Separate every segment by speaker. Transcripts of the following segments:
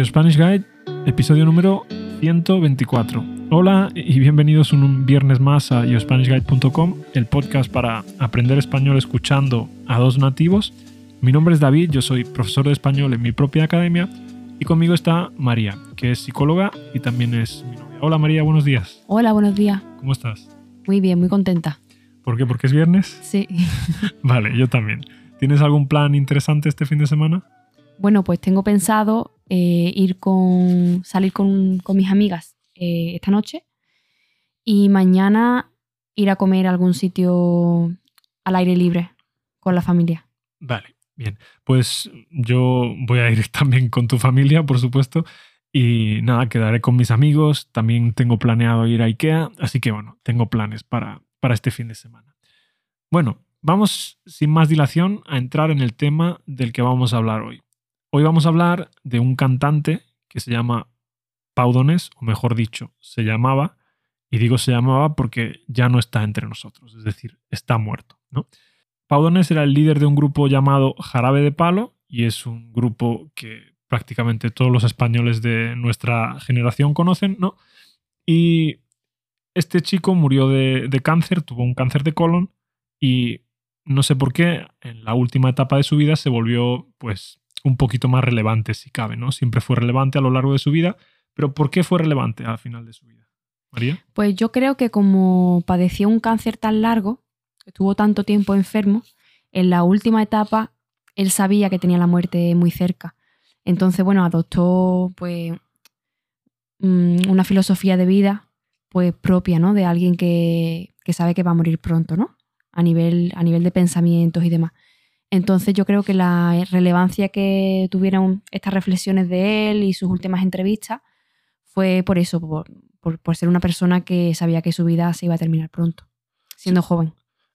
Speaker 1: Your Spanish Guide, episodio número 124. Hola y bienvenidos un viernes más a yourspanishguide.com, el podcast para aprender español escuchando a dos nativos. Mi nombre es David, yo soy profesor de español en mi propia academia y conmigo está María, que es psicóloga y también es mi novia. Hola María, buenos días.
Speaker 2: Hola, buenos días.
Speaker 1: ¿Cómo estás?
Speaker 2: Muy bien, muy contenta.
Speaker 1: ¿Por qué? ¿Porque es viernes?
Speaker 2: Sí.
Speaker 1: Vale, yo también. ¿Tienes algún plan interesante este fin de semana?
Speaker 2: Bueno, pues tengo pensado eh, ir con. salir con, con mis amigas eh, esta noche y mañana ir a comer a algún sitio al aire libre con la familia.
Speaker 1: Vale, bien. Pues yo voy a ir también con tu familia, por supuesto. Y nada, quedaré con mis amigos. También tengo planeado ir a IKEA. Así que bueno, tengo planes para, para este fin de semana. Bueno, vamos sin más dilación a entrar en el tema del que vamos a hablar hoy. Hoy vamos a hablar de un cantante que se llama Paudones, o mejor dicho, se llamaba, y digo se llamaba porque ya no está entre nosotros, es decir, está muerto. ¿no? Paudones era el líder de un grupo llamado Jarabe de Palo, y es un grupo que prácticamente todos los españoles de nuestra generación conocen, ¿no? Y este chico murió de, de cáncer, tuvo un cáncer de colon, y no sé por qué, en la última etapa de su vida se volvió, pues, un poquito más relevante, si cabe, ¿no? Siempre fue relevante a lo largo de su vida, pero ¿por qué fue relevante al final de su vida? María.
Speaker 2: Pues yo creo que como padeció un cáncer tan largo, estuvo tanto tiempo enfermo, en la última etapa él sabía que tenía la muerte muy cerca. Entonces, bueno, adoptó pues mm, una filosofía de vida pues propia, ¿no? De alguien que, que sabe que va a morir pronto, ¿no? A nivel, a nivel de pensamientos y demás. Entonces yo creo que la relevancia que tuvieron estas reflexiones de él y sus últimas entrevistas fue por eso, por, por, por ser una persona que sabía que su vida se iba a terminar pronto, siendo joven.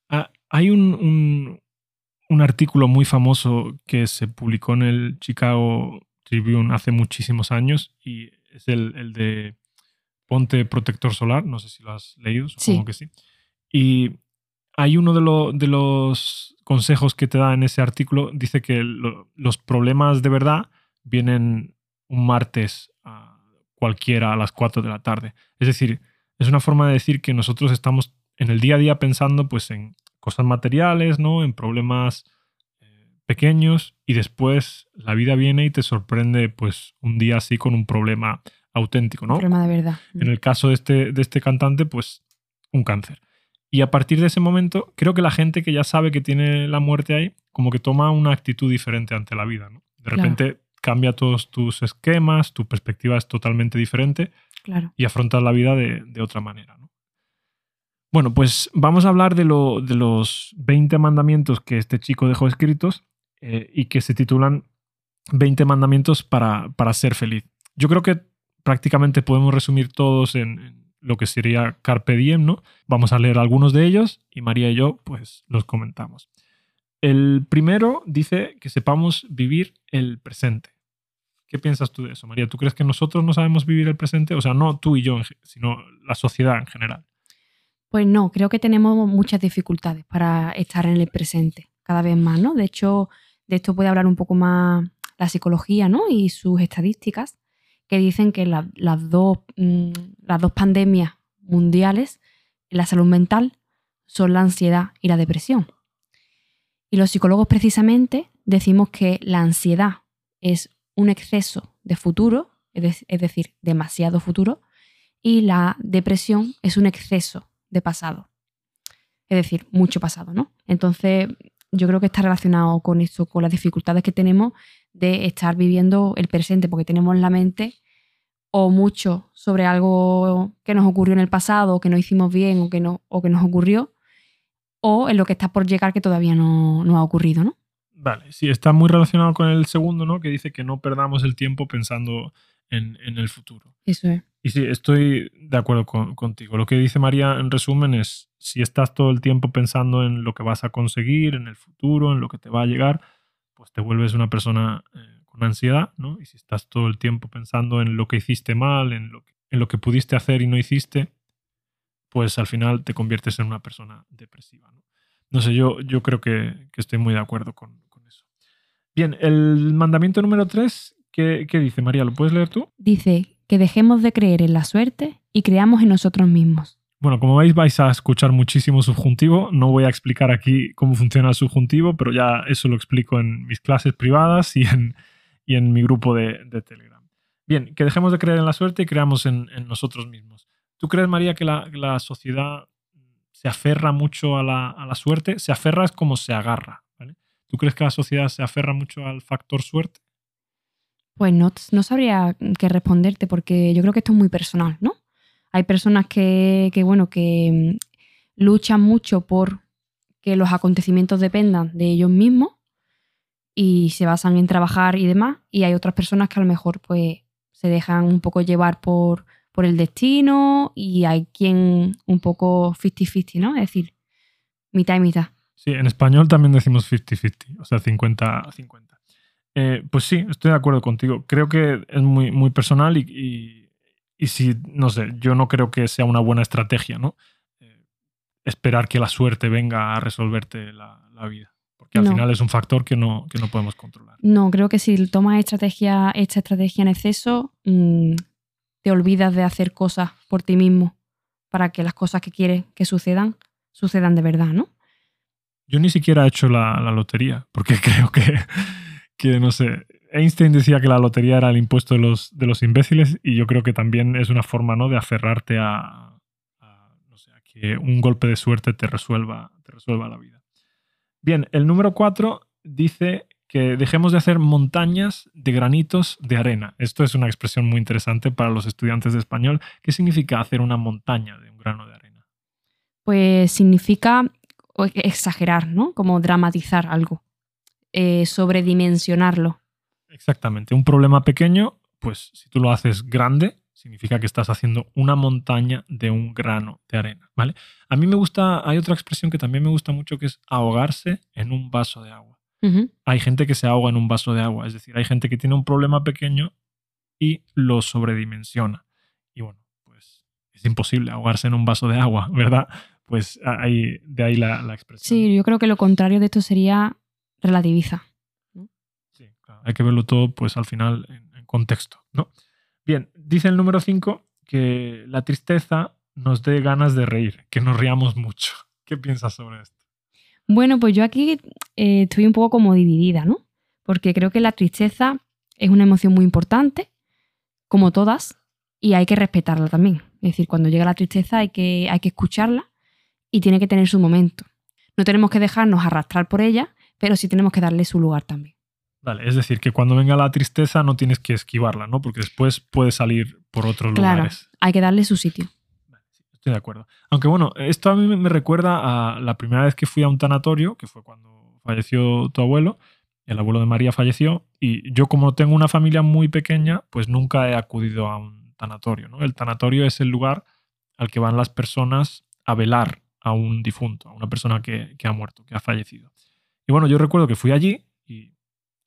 Speaker 1: Ah, hay un, un, un artículo muy famoso que se publicó en el Chicago Tribune hace muchísimos años y es el, el de Ponte Protector Solar, no sé si lo has leído, supongo
Speaker 2: Sí.
Speaker 1: que sí. Y hay uno de, lo- de los consejos que te da en ese artículo, dice que lo- los problemas de verdad vienen un martes a cualquiera a las 4 de la tarde. Es decir, es una forma de decir que nosotros estamos en el día a día pensando pues en cosas materiales, ¿no? En problemas eh, pequeños y después la vida viene y te sorprende pues un día así con un problema auténtico, ¿no?
Speaker 2: Un problema de verdad.
Speaker 1: En el caso de este, de este cantante, pues un cáncer. Y a partir de ese momento, creo que la gente que ya sabe que tiene la muerte ahí, como que toma una actitud diferente ante la vida, ¿no? De
Speaker 2: Claro.
Speaker 1: repente cambia todos tus esquemas, tu perspectiva es totalmente diferente
Speaker 2: Claro.
Speaker 1: y afrontas la vida de, de otra manera, ¿no? Bueno, pues vamos a hablar de, lo- de los 20 mandamientos que este chico dejó escritos eh, y que se titulan 20 mandamientos para, para ser feliz. Yo creo que prácticamente podemos resumir todos en, en lo que sería Carpe Diem, ¿no? Vamos a leer algunos de ellos y María y yo pues los comentamos. El primero dice que sepamos vivir el presente. ¿Qué piensas tú de eso, María? ¿Tú crees que nosotros no sabemos vivir el presente? O sea, no tú y yo, sino la sociedad en general.
Speaker 2: Pues no, creo que tenemos muchas dificultades para estar en el presente, cada vez más, ¿no? De hecho, de esto puede hablar un poco más la psicología, ¿no? Y sus estadísticas, que dicen que la- las, dos, mm, las dos pandemias mundiales la salud mental son la ansiedad y la depresión. Y los psicólogos precisamente decimos que la ansiedad es un exceso de futuro, es es decir, demasiado futuro, y la depresión es un exceso de pasado. Es decir, mucho pasado, ¿no? Entonces, yo creo que está relacionado con esto, con las dificultades que tenemos de estar viviendo el presente, porque tenemos en la mente o mucho sobre algo que nos ocurrió en el pasado, o que no hicimos bien, o que, no, o que nos ocurrió, o en lo que está por llegar que todavía no, no ha ocurrido, ¿no?
Speaker 1: Vale, sí, está muy relacionado con el segundo, ¿no? Que dice que no perdamos el tiempo pensando en, en el futuro.
Speaker 2: Eso es.
Speaker 1: Y sí, estoy de acuerdo con- contigo. Lo que dice María en resumen es, si estás todo el tiempo pensando en lo que vas a conseguir, en el futuro, en lo que te va a llegar, pues te vuelves una persona eh, con ansiedad, ¿no? Y si estás todo el tiempo pensando en lo que hiciste mal, en lo que, en lo que pudiste hacer y no hiciste, pues al final te conviertes en una persona depresiva, ¿no? No sé, yo, yo creo que, que estoy muy de acuerdo con, eso. Bien, el mandamiento número tres ¿Qué, ¿Qué dice María? ¿Lo puedes leer tú?
Speaker 2: Dice que dejemos de creer en la suerte y creamos en nosotros mismos.
Speaker 1: Bueno, como veis vais a escuchar muchísimo subjuntivo. No voy a explicar aquí cómo funciona el subjuntivo, pero ya eso lo explico en mis clases privadas y en, y en mi grupo de, Telegram. Bien, que dejemos de creer en la suerte y creamos en, en nosotros mismos. ¿Tú crees, María, que la, la sociedad se aferra mucho a la, a la, suerte? Se aferra es como se agarra. ¿vale? ¿Tú crees que la sociedad se aferra mucho al factor suerte?
Speaker 2: Pues no, no sabría qué responderte porque yo creo que esto es muy personal, ¿no? Hay personas que, que, bueno, que mm, luchan mucho por que los acontecimientos dependan de ellos mismos y se basan en trabajar y demás. Y hay otras personas que a lo mejor pues se dejan un poco llevar por, por el destino y hay quien un poco 50-50, ¿no? Es decir, mitad y mitad.
Speaker 1: Sí, en español también decimos 50-50, o sea, 50-50. Eh, pues sí, estoy de acuerdo contigo. Creo que es muy, muy personal y, y, y, si, no sé, yo no creo que sea una buena estrategia, ¿no? Eh, esperar que la suerte venga a resolverte la, la vida. Porque al no. final es un factor que no, que no podemos controlar.
Speaker 2: No, creo que si tomas estrategia, esta estrategia en exceso, mmm, te olvidas de hacer cosas por ti mismo para que las cosas que quieres que sucedan, sucedan de verdad, ¿no?
Speaker 1: Yo ni siquiera he hecho la, la lotería, porque creo que que no sé, Einstein decía que la lotería era el impuesto de los, de los imbéciles y yo creo que también es una forma ¿no? de aferrarte a, no sé, que un golpe de suerte te resuelva, te resuelva la vida. Bien, el número cuatro dice que dejemos de hacer montañas de granitos de arena. Esto es una expresión muy interesante para los estudiantes de español. ¿Qué significa hacer una montaña de un grano de arena?
Speaker 2: Pues significa exagerar, ¿no? Como dramatizar algo eh, sobredimensionarlo.
Speaker 1: Exactamente. Un problema pequeño, pues si tú lo haces grande, significa que estás haciendo una montaña de un grano de arena, ¿vale? A mí me gusta, hay otra expresión que también me gusta mucho que es ahogarse en un vaso de agua. Uh -huh. Hay gente que se ahoga en un vaso de agua, es decir, hay gente que tiene un problema pequeño y lo sobredimensiona. Y bueno, pues es imposible ahogarse en un vaso de agua, ¿verdad? Pues ahí, de ahí la, la expresión.
Speaker 2: Sí, yo creo que lo contrario de esto sería relativiza.
Speaker 1: Hay que verlo todo, pues al final, en, en contexto, ¿no? Bien, dice el número 5 que la tristeza nos dé ganas de reír, que nos riamos mucho. ¿Qué piensas sobre esto?
Speaker 2: Bueno, pues yo aquí eh, estoy un poco como dividida, ¿no? Porque creo que la tristeza es una emoción muy importante, como todas, y hay que respetarla también. Es decir, cuando llega la tristeza hay que, hay que escucharla y tiene que tener su momento. No tenemos que dejarnos arrastrar por ella, pero sí tenemos que darle su lugar también.
Speaker 1: Vale, es decir, que cuando venga la tristeza no tienes que esquivarla, ¿no? Porque después puede salir por otros
Speaker 2: claro,
Speaker 1: lugares.
Speaker 2: Hay que darle su sitio.
Speaker 1: Estoy de acuerdo. Aunque bueno, esto a mí me recuerda a la primera vez que fui a un tanatorio, que fue cuando falleció tu abuelo, el abuelo de María falleció, y yo como tengo una familia muy pequeña, pues nunca he acudido a un tanatorio, ¿no? El tanatorio es el lugar al que van las personas a velar a un difunto, a una persona que, que ha muerto, que ha fallecido. Y bueno, yo recuerdo que fui allí y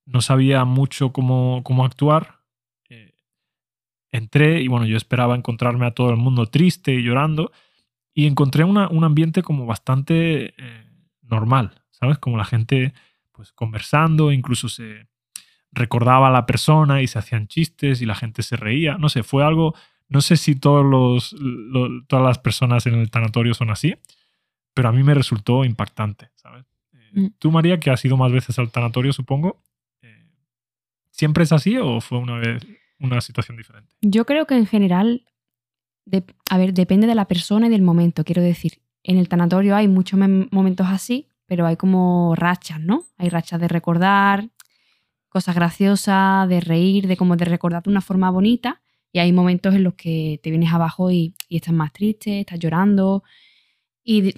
Speaker 1: no sabía mucho cómo, cómo actuar. Eh, entré y bueno, yo esperaba encontrarme a todo el mundo triste y llorando y encontré una, un ambiente como bastante eh, normal, ¿sabes? Como la gente pues conversando, incluso se recordaba a la persona y se hacían chistes y la gente se reía. No sé, fue algo, no sé si todos los, lo, todas las personas en el tanatorio son así, pero a mí me resultó impactante, ¿sabes? Mm. Tú, María, que has ido más veces al tanatorio, supongo, eh, ¿siempre es así o fue una vez una situación diferente?
Speaker 2: Yo creo que en general, a ver, depende de la persona y del momento, quiero decir. En el tanatorio hay muchos momentos así, pero hay como rachas, ¿no? Hay rachas de recordar cosas graciosas, de reír, de como de recordar de una forma bonita, y hay momentos en los que te vienes abajo y, y estás más triste, estás llorando, y,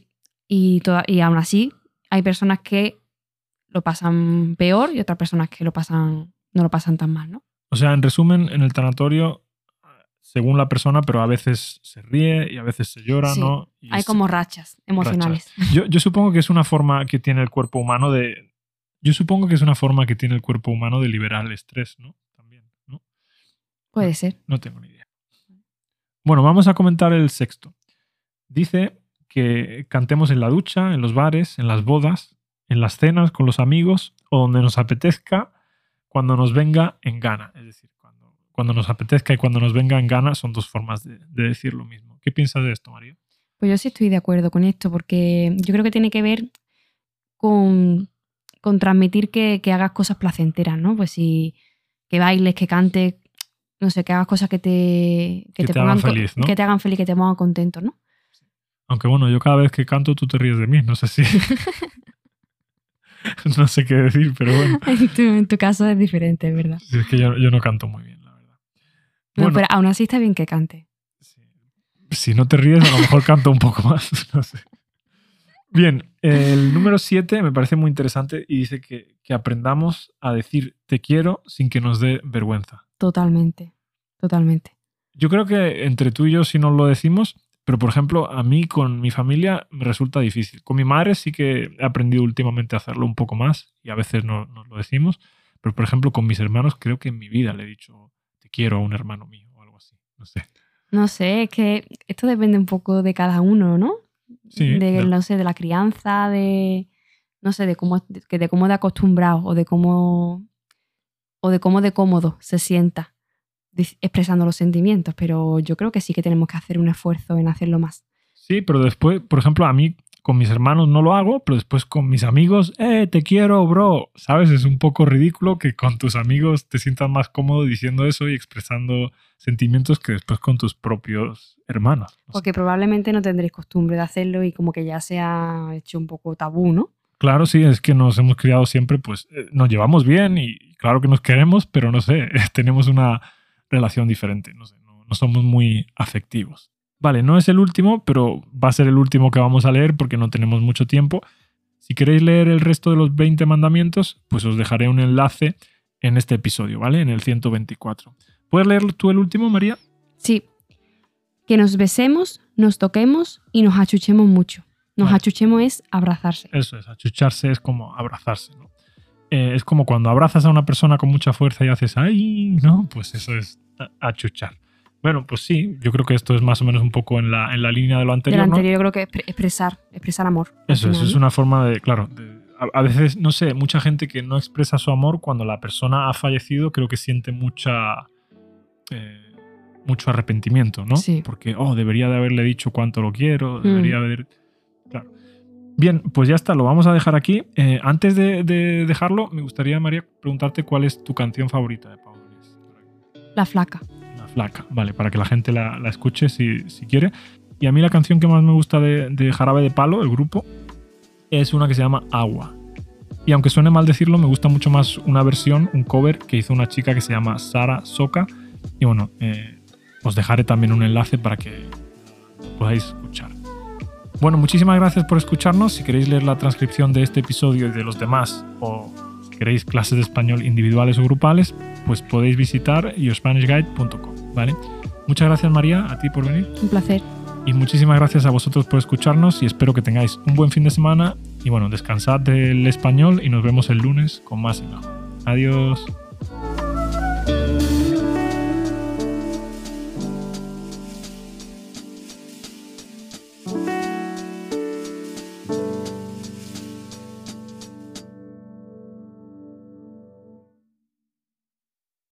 Speaker 2: y, toda, y aún así hay personas que lo pasan peor y otras personas que lo pasan, no lo pasan tan mal, ¿no?
Speaker 1: O sea, en resumen, en el tanatorio, según la persona, pero a veces se ríe y a veces se llora,
Speaker 2: sí,
Speaker 1: ¿no?
Speaker 2: Y hay como rachas emocionales.
Speaker 1: Rachas. Yo, yo supongo que es una forma que tiene el cuerpo humano de. Yo supongo que es una forma que tiene el cuerpo humano de liberar el estrés, ¿no? También, ¿no?
Speaker 2: Puede ser.
Speaker 1: No tengo ni idea. Bueno, vamos a comentar el sexto. Dice que cantemos en la ducha, en los bares, en las bodas, en las cenas con los amigos o donde nos apetezca, cuando nos venga en gana. Es decir, cuando, cuando nos apetezca y cuando nos venga en gana son dos formas de, de decir lo mismo. ¿Qué piensas de esto, María?
Speaker 2: Pues yo sí estoy de acuerdo con esto, porque yo creo que tiene que ver con, con transmitir que, que hagas cosas placenteras, ¿no? Pues si que bailes, que cantes, no sé, que hagas cosas que te,
Speaker 1: Que te
Speaker 2: pongan
Speaker 1: feliz, ¿no?
Speaker 2: que te hagan feliz, que te pongan contento, ¿no?
Speaker 1: Aunque bueno, yo cada vez que canto tú te ríes de mí, no sé si... no sé qué decir, pero bueno,
Speaker 2: En tu, en tu caso es diferente, es verdad.
Speaker 1: si es que yo, yo no canto muy bien, la verdad.
Speaker 2: No,
Speaker 1: Bueno.
Speaker 2: pero aún así está bien que cante.
Speaker 1: Sí. Si no te ríes, a lo mejor canto un poco más. No sé. Bien, el número 7 me parece muy interesante y dice que, que aprendamos a decir te quiero sin que nos dé vergüenza.
Speaker 2: Totalmente, totalmente.
Speaker 1: Yo creo que entre tú y yo sí nos lo decimos, pero por ejemplo, a mí con mi familia me resulta difícil. Con mi madre sí que he aprendido últimamente a hacerlo un poco más y a veces no- nos lo decimos, pero por ejemplo con mis hermanos creo que en mi vida le he dicho te quiero a un hermano mío o algo así. No sé.
Speaker 2: No sé, es que esto depende un poco de cada uno, ¿no?
Speaker 1: Sí,
Speaker 2: de,
Speaker 1: de-
Speaker 2: no sé, de la crianza, de no sé, de cómo de, de cómo de acostumbrado o de cómo o de cómo de cómodo se sienta expresando los sentimientos, pero yo creo que sí que tenemos que hacer un esfuerzo en hacerlo más.
Speaker 1: Sí, pero después, por ejemplo, a mí con mis hermanos no lo hago, pero después con mis amigos, eh, te quiero, bro. ¿Sabes? Es un poco ridículo que con tus amigos te sientas más cómodo diciendo eso y expresando sentimientos que después con tus propios hermanos. No sé.
Speaker 2: Porque probablemente no tendréis costumbre de hacerlo y como que ya se ha hecho un poco tabú, ¿no?
Speaker 1: Claro, sí, es que nos hemos criado siempre, pues eh, nos llevamos bien y claro que nos queremos, pero no sé, tenemos una relación diferente, no sé, no, no somos muy afectivos. Vale, no es el último, pero va a ser el último que vamos a leer porque no tenemos mucho tiempo. Si queréis leer el resto de los 20 mandamientos, pues os dejaré un enlace en este episodio, ¿vale? En el 124. ¿Puedes leer tú el último, María?
Speaker 2: Sí. Que nos besemos, nos toquemos y nos achuchemos mucho. Nos
Speaker 1: Vale.
Speaker 2: achuchemos es abrazarse.
Speaker 1: Eso es, achucharse es como abrazarse, ¿no? Eh, es como cuando abrazas a una persona con mucha fuerza y haces ¡ay! ¿no? Pues eso es achuchar. Bueno, pues sí, yo creo que esto es más o menos un poco en la, en la línea de lo anterior,
Speaker 2: Del
Speaker 1: ¿no?
Speaker 2: anterior yo creo que es pre- expresar, expresar amor.
Speaker 1: Eso, eso es una forma de, claro, de- a, a veces, no sé, mucha gente que no expresa su amor cuando la persona ha fallecido, creo que siente mucha, eh, mucho arrepentimiento, ¿no?
Speaker 2: Sí.
Speaker 1: Porque, oh, debería de haberle dicho cuánto lo quiero,
Speaker 2: Mm.
Speaker 1: debería haber... Claro. Bien, pues ya está, lo vamos a dejar aquí. Eh, antes de, de dejarlo, me gustaría, María, preguntarte cuál es tu canción favorita de Pau Donés.
Speaker 2: La flaca.
Speaker 1: La flaca, vale, para que la gente la, la escuche si, si quiere. Y a mí la canción que más me gusta de, de Jarabe de Palo, el grupo, es una que se llama Agua. Y aunque suene mal decirlo, me gusta mucho más una versión, un cover que hizo una chica que se llama Sara Soka. Y bueno, eh, os dejaré también un enlace para que podáis escuchar. Bueno, muchísimas gracias por escucharnos. Si queréis leer la transcripción de este episodio y de los demás, o si queréis clases de español individuales o grupales, pues podéis visitar yourspanishguide.com, ¿vale? Muchas gracias María, a ti por venir.
Speaker 2: Un placer.
Speaker 1: Y muchísimas gracias a vosotros por escucharnos y espero que tengáis un buen fin de semana. Y bueno, descansad del español y nos vemos el lunes con más y mejor. Adiós.